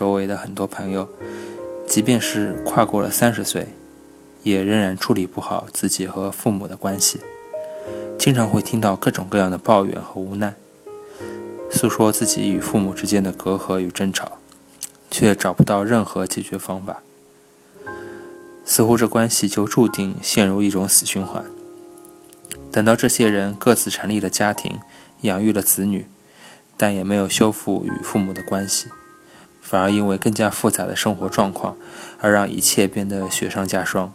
周围的很多朋友，即便是跨过了三十岁，也仍然处理不好自己和父母的关系，经常会听到各种各样的抱怨和无奈，诉说自己与父母之间的隔阂与争吵，却找不到任何解决方法，似乎这关系就注定陷入一种死循环。等到这些人各自成立了家庭，养育了子女。但也没有修复与父母的关系，反而因为更加复杂的生活状况，而让一切变得雪上加霜。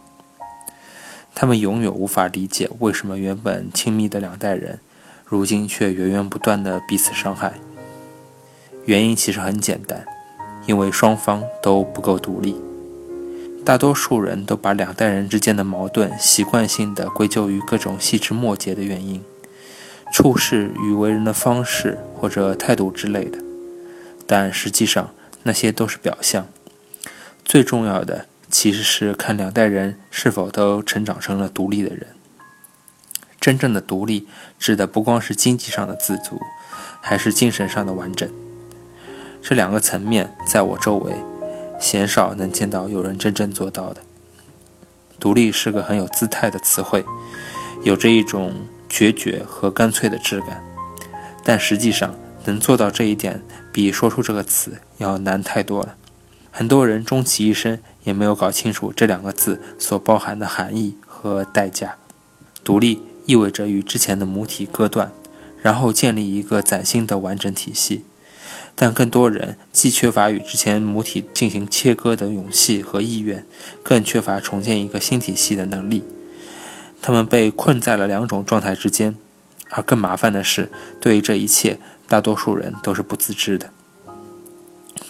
他们永远无法理解为什么原本亲密的两代人，如今却源源不断的彼此伤害。原因其实很简单，因为双方都不够独立。大多数人都把两代人之间的矛盾习惯性的归咎于各种细枝末节的原因。处事与为人的方式或者态度之类的，但实际上那些都是表象。最重要的其实是看两代人是否都成长成了独立的人。真正的独立指的不光是经济上的自足，还是精神上的完整。这两个层面在我周围鲜少能见到有人真正做到的。独立是个很有姿态的词汇，有着一种。决绝和干脆的质感，但实际上能做到这一点，比说出这个词要难太多了。很多人终其一生也没有搞清楚这两个字所包含的含义和代价。独立意味着与之前的母体割断，然后建立一个崭新的完整体系，但更多人既缺乏与之前母体进行切割的勇气和意愿，更缺乏重建一个新体系的能力。他们被困在了两种状态之间，而更麻烦的是，对于这一切，大多数人都是不自知的。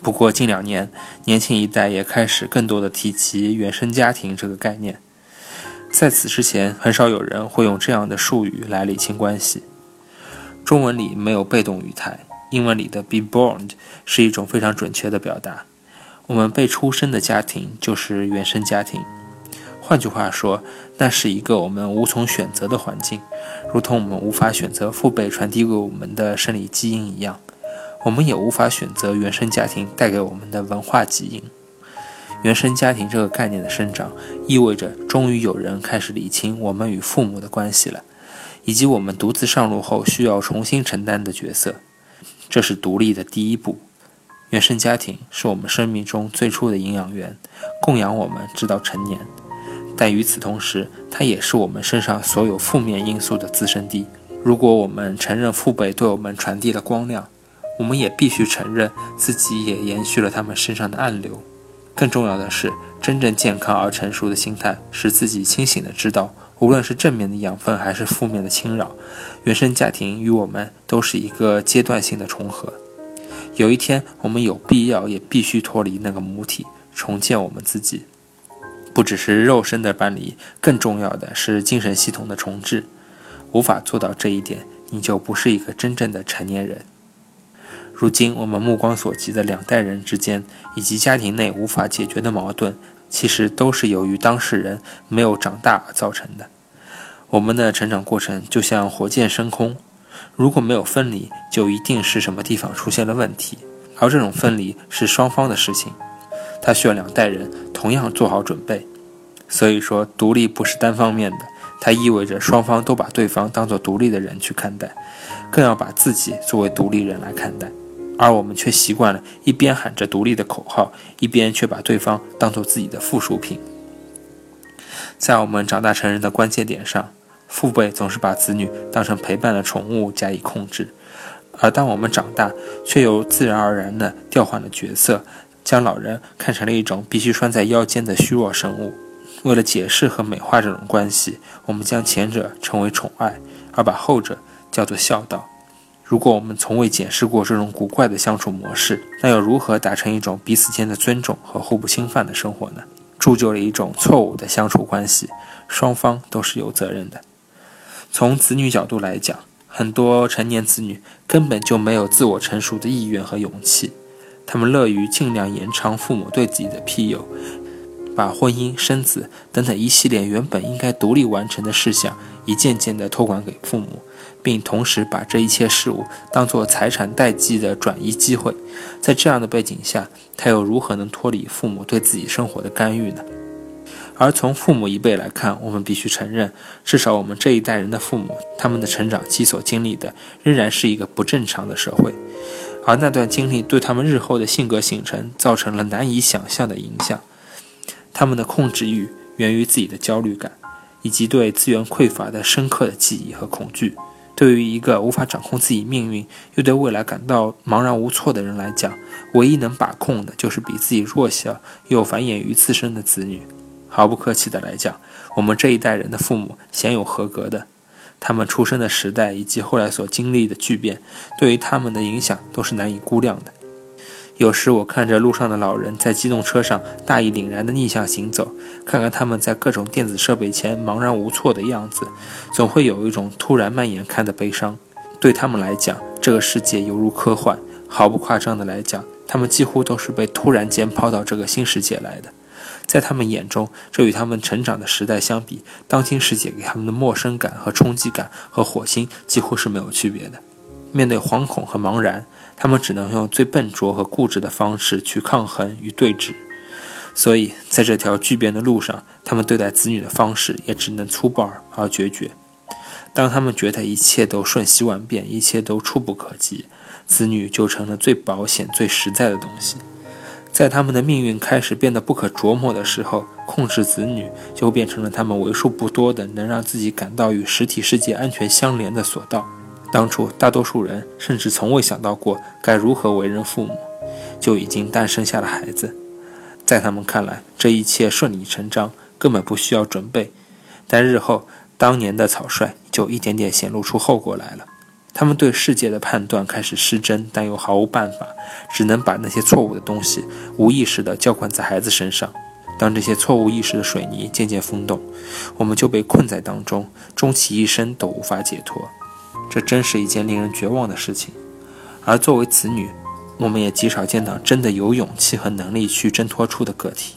不过近两年，年轻一代也开始更多的提及原生家庭这个概念。在此之前，很少有人会用这样的术语来理清关系。中文里没有被动语态，英文里的 be born 是一种非常准确的表达。我们被出生的家庭就是原生家庭。换句话说，那是一个我们无从选择的环境，如同我们无法选择父辈传递给我们的生理基因一样，我们也无法选择原生家庭带给我们的文化基因。原生家庭这个概念的生长，意味着终于有人开始理清我们与父母的关系了，以及我们独自上路后需要重新承担的角色。这是独立的第一步。原生家庭是我们生命中最初的营养源，供养我们直到成年。但与此同时，它也是我们身上所有负面因素的滋生地。如果我们承认父辈对我们传递了光亮，我们也必须承认自己也延续了他们身上的暗流。更重要的是，真正健康而成熟的心态是自己清醒的知道，无论是正面的养分还是负面的侵扰，原生家庭与我们都是一个阶段性的重合。有一天，我们有必要也必须脱离那个母体，重建我们自己。不只是肉身的搬离，更重要的是精神系统的重置。无法做到这一点，你就不是一个真正的成年人。如今我们目光所及的两代人之间，以及家庭内无法解决的矛盾，其实都是由于当事人没有长大而造成的。我们的成长过程就像火箭升空，如果没有分离，就一定是什么地方出现了问题，而这种分离是双方的事情。它需要两代人同样做好准备，所以说独立不是单方面的，它意味着双方都把对方当做独立的人去看待，更要把自己作为独立人来看待，而我们却习惯了一边喊着独立的口号，一边却把对方当做自己的附属品。在我们长大成人的关键点上，父辈总是把子女当成陪伴的宠物加以控制，而当我们长大，却又自然而然地调换了角色。将老人看成了一种必须拴在腰间的虚弱生物。为了解释和美化这种关系，我们将前者称为宠爱，而把后者叫做孝道。如果我们从未检视过这种古怪的相处模式，那又如何达成一种彼此间的尊重和互不侵犯的生活呢？铸就了一种错误的相处关系，双方都是有责任的。从子女角度来讲，很多成年子女根本就没有自我成熟的意愿和勇气。他们乐于尽量延长父母对自己的庇佑，把婚姻、生子等等一系列原本应该独立完成的事项，一件件地托管给父母，并同时把这一切事物当作财产代际的转移机会。在这样的背景下，他又如何能脱离父母对自己生活的干预呢？而从父母一辈来看，我们必须承认，至少我们这一代人的父母，他们的成长期所经历的仍然是一个不正常的社会，而那段经历对他们日后的性格形成造成了难以想象的影响。他们的控制欲源于自己的焦虑感，以及对资源匮乏的深刻的记忆和恐惧。对于一个无法掌控自己命运，又对未来感到茫然无措的人来讲，唯一能把控的就是比自己弱小又繁衍于自身的子女。毫不客气地来讲，我们这一代人的父母鲜有合格的，他们出生的时代以及后来所经历的巨变，对于他们的影响都是难以估量的。有时我看着路上的老人在机动车上大义凛然地逆向行走，看看他们在各种电子设备前茫然无措的样子，总会有一种突然蔓延开的悲伤。对他们来讲，这个世界犹如科幻。毫不夸张的来讲，他们几乎都是被突然间抛到这个新世界来的。在他们眼中，这与他们成长的时代相比，当今世界给他们的陌生感和冲击感和火星几乎是没有区别的。面对惶恐和茫然，他们只能用最笨拙和固执的方式去抗衡与对峙。所以，在这条巨变的路上，他们对待子女的方式也只能粗暴而决绝。当他们觉得一切都瞬息万变，一切都触不可及，子女就成了最保险、最实在的东西。在他们的命运开始变得不可琢磨的时候，控制子女就变成了他们为数不多的能让自己感到与实体世界安全相连的索道。当初，大多数人甚至从未想到过该如何为人父母，就已经诞生下了孩子。在他们看来，这一切顺理成章，根本不需要准备。但日后，当年的草率就一点点显露出后果来了。他们对世界的判断开始失真，但又毫无办法，只能把那些错误的东西无意识地浇灌在孩子身上。当这些错误意识的水泥渐渐封冻，我们就被困在当中，终其一生都无法解脱。这真是一件令人绝望的事情。而作为子女，我们也极少见到真的有勇气和能力去挣脱出的个体。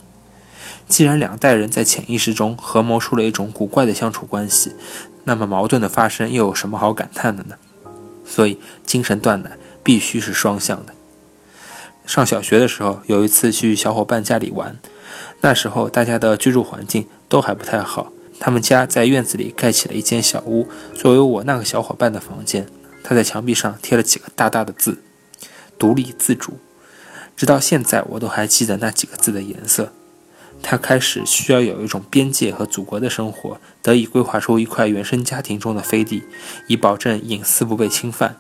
既然两代人在潜意识中合谋出了一种古怪的相处关系，那么矛盾的发生又有什么好感叹的呢？所以，精神断奶必须是双向的。上小学的时候，有一次去小伙伴家里玩，那时候大家的居住环境都还不太好。他们家在院子里盖起了一间小屋，作为我那个小伙伴的房间。他在墙壁上贴了几个大大的字：“独立自主。”直到现在，我都还记得那几个字的颜色。他开始需要有一种边界和祖国的生活，得以规划出一块原生家庭中的飞地，以保证隐私不被侵犯。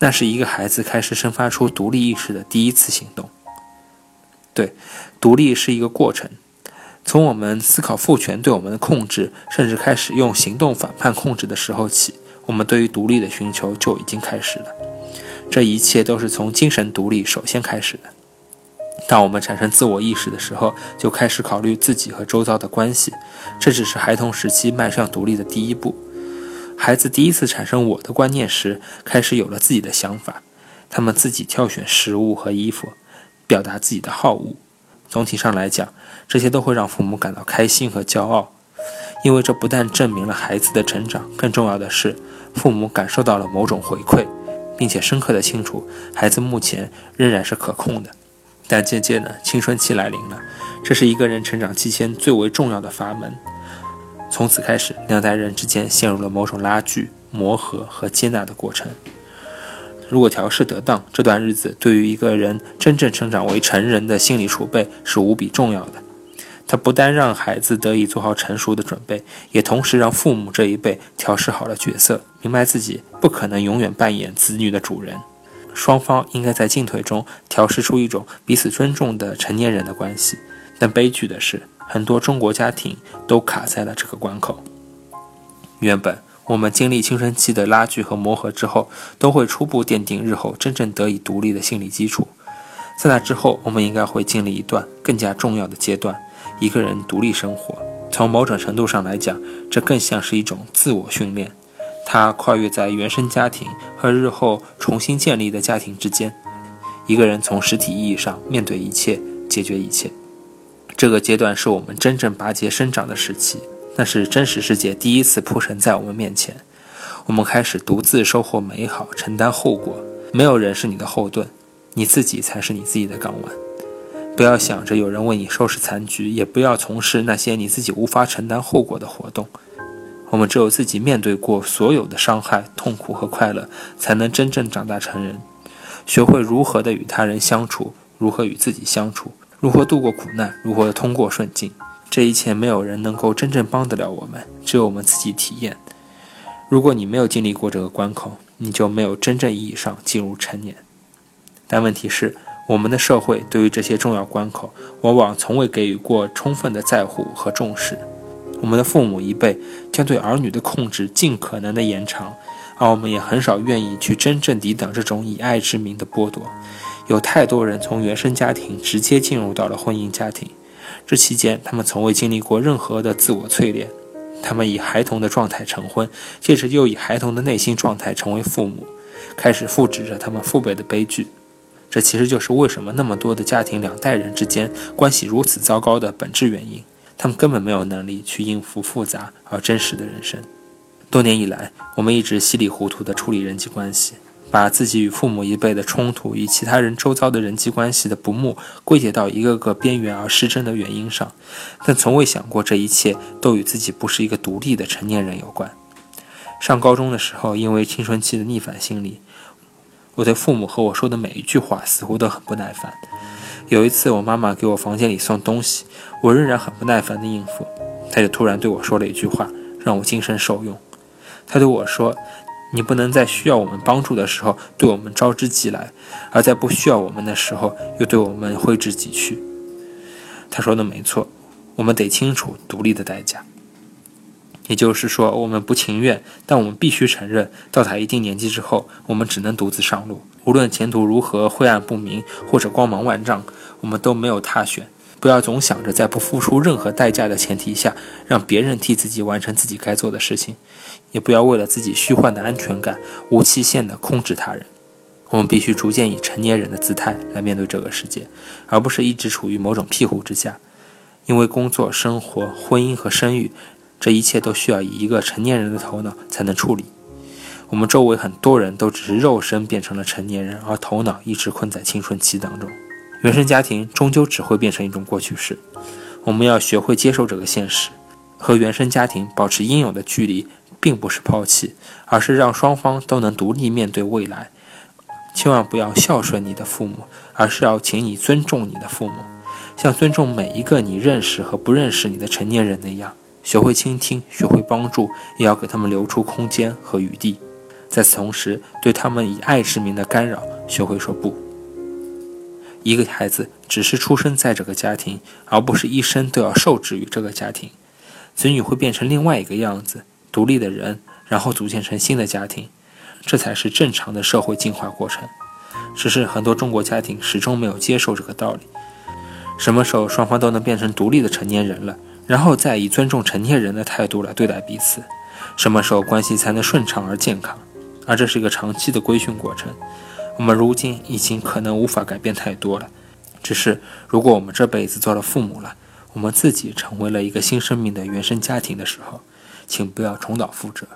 那是一个孩子开始生发出独立意识的第一次行动。对，独立是一个过程，从我们思考父权对我们的控制，甚至开始用行动反叛控制的时候起，我们对于独立的寻求就已经开始了。这一切都是从精神独立首先开始的。当我们产生自我意识的时候，就开始考虑自己和周遭的关系。这只是孩童时期迈向独立的第一步。孩子第一次产生“我的”观念时，开始有了自己的想法。他们自己挑选食物和衣服，表达自己的好恶。总体上来讲，这些都会让父母感到开心和骄傲，因为这不但证明了孩子的成长，更重要的是，父母感受到了某种回馈，并且深刻的清楚，孩子目前仍然是可控的。但渐渐的，青春期来临了，这是一个人成长期间最为重要的阀门。从此开始，两代人之间陷入了某种拉锯、磨合和接纳的过程。如果调试得当，这段日子对于一个人真正成长为成人的心理储备是无比重要的。它不但让孩子得以做好成熟的准备，也同时让父母这一辈调试好了角色，明白自己不可能永远扮演子女的主人。双方应该在进退中调试出一种彼此尊重的成年人的关系，但悲剧的是，很多中国家庭都卡在了这个关口。原本我们经历青春期的拉锯和磨合之后，都会初步奠定日后真正得以独立的心理基础。在那之后，我们应该会经历一段更加重要的阶段——一个人独立生活。从某种程度上来讲，这更像是一种自我训练。他跨越在原生家庭和日后重新建立的家庭之间，一个人从实体意义上面对一切，解决一切。这个阶段是我们真正拔节生长的时期，那是真实世界第一次铺陈在我们面前。我们开始独自收获美好，承担后果。没有人是你的后盾，你自己才是你自己的港湾。不要想着有人为你收拾残局，也不要从事那些你自己无法承担后果的活动。我们只有自己面对过所有的伤害、痛苦和快乐，才能真正长大成人，学会如何的与他人相处，如何与自己相处，如何度过苦难，如何通过顺境。这一切没有人能够真正帮得了我们，只有我们自己体验。如果你没有经历过这个关口，你就没有真正意义上进入成年。但问题是，我们的社会对于这些重要关口，往往从未给予过充分的在乎和重视。我们的父母一辈将对儿女的控制尽可能的延长，而我们也很少愿意去真正抵挡这种以爱之名的剥夺。有太多人从原生家庭直接进入到了婚姻家庭，这期间他们从未经历过任何的自我淬炼。他们以孩童的状态成婚，接着又以孩童的内心状态成为父母，开始复制着他们父辈的悲剧。这其实就是为什么那么多的家庭两代人之间关系如此糟糕的本质原因。他们根本没有能力去应付复杂而真实的人生。多年以来，我们一直稀里糊涂地处理人际关系。把自己与父母一辈的冲突与其他人周遭的人际关系的不睦归结到一个个边缘而失真的原因上，但从未想过这一切都与自己不是一个独立的成年人有关。上高中的时候，因为青春期的逆反心理，我对父母和我说的每一句话似乎都很不耐烦。有一次，我妈妈给我房间里送东西，我仍然很不耐烦地应付，她就突然对我说了一句话，让我精神受用。她对我说。你不能在需要我们帮助的时候对我们招之即来，而在不需要我们的时候又对我们挥之即去。她说的没错，我们得清楚独立的代价。也就是说，我们不情愿，但我们必须承认，到达一定年纪之后，我们只能独自上路。无论前途如何灰暗不明，或者光芒万丈，我们都没有他选。不要总想着在不付出任何代价的前提下，让别人替自己完成自己该做的事情，也不要为了自己虚幻的安全感，无期限的控制他人。我们必须逐渐以成年人的姿态来面对这个世界，而不是一直处于某种庇护之下。因为工作、生活、婚姻和生育，这一切都需要以一个成年人的头脑才能处理。我们周围很多人都只是肉身变成了成年人，而头脑一直困在青春期当中。原生家庭终究只会变成一种过去式，我们要学会接受这个现实，和原生家庭保持应有的距离，并不是抛弃，而是让双方都能独立面对未来。千万不要孝顺你的父母，而是要请你尊重你的父母，像尊重每一个你认识和不认识你的成年人那样，学会倾听，学会帮助，也要给他们留出空间和余地。在此同时，对他们以爱之名的干扰，学会说不。一个孩子只是出生在这个家庭，而不是一生都要受制于这个家庭。子女会变成另外一个样子，独立的人，然后组建成新的家庭，这才是正常的社会进化过程。只是很多中国家庭始终没有接受这个道理。什么时候双方都能变成独立的成年人了，然后再以尊重成年人的态度来对待彼此，什么时候关系才能顺畅而健康？而这是一个长期的规训过程。我们如今已经可能无法改变太多了，只是如果我们这辈子做了父母了，我们自己成为了一个新生命的原生家庭的时候，请不要重蹈覆辙。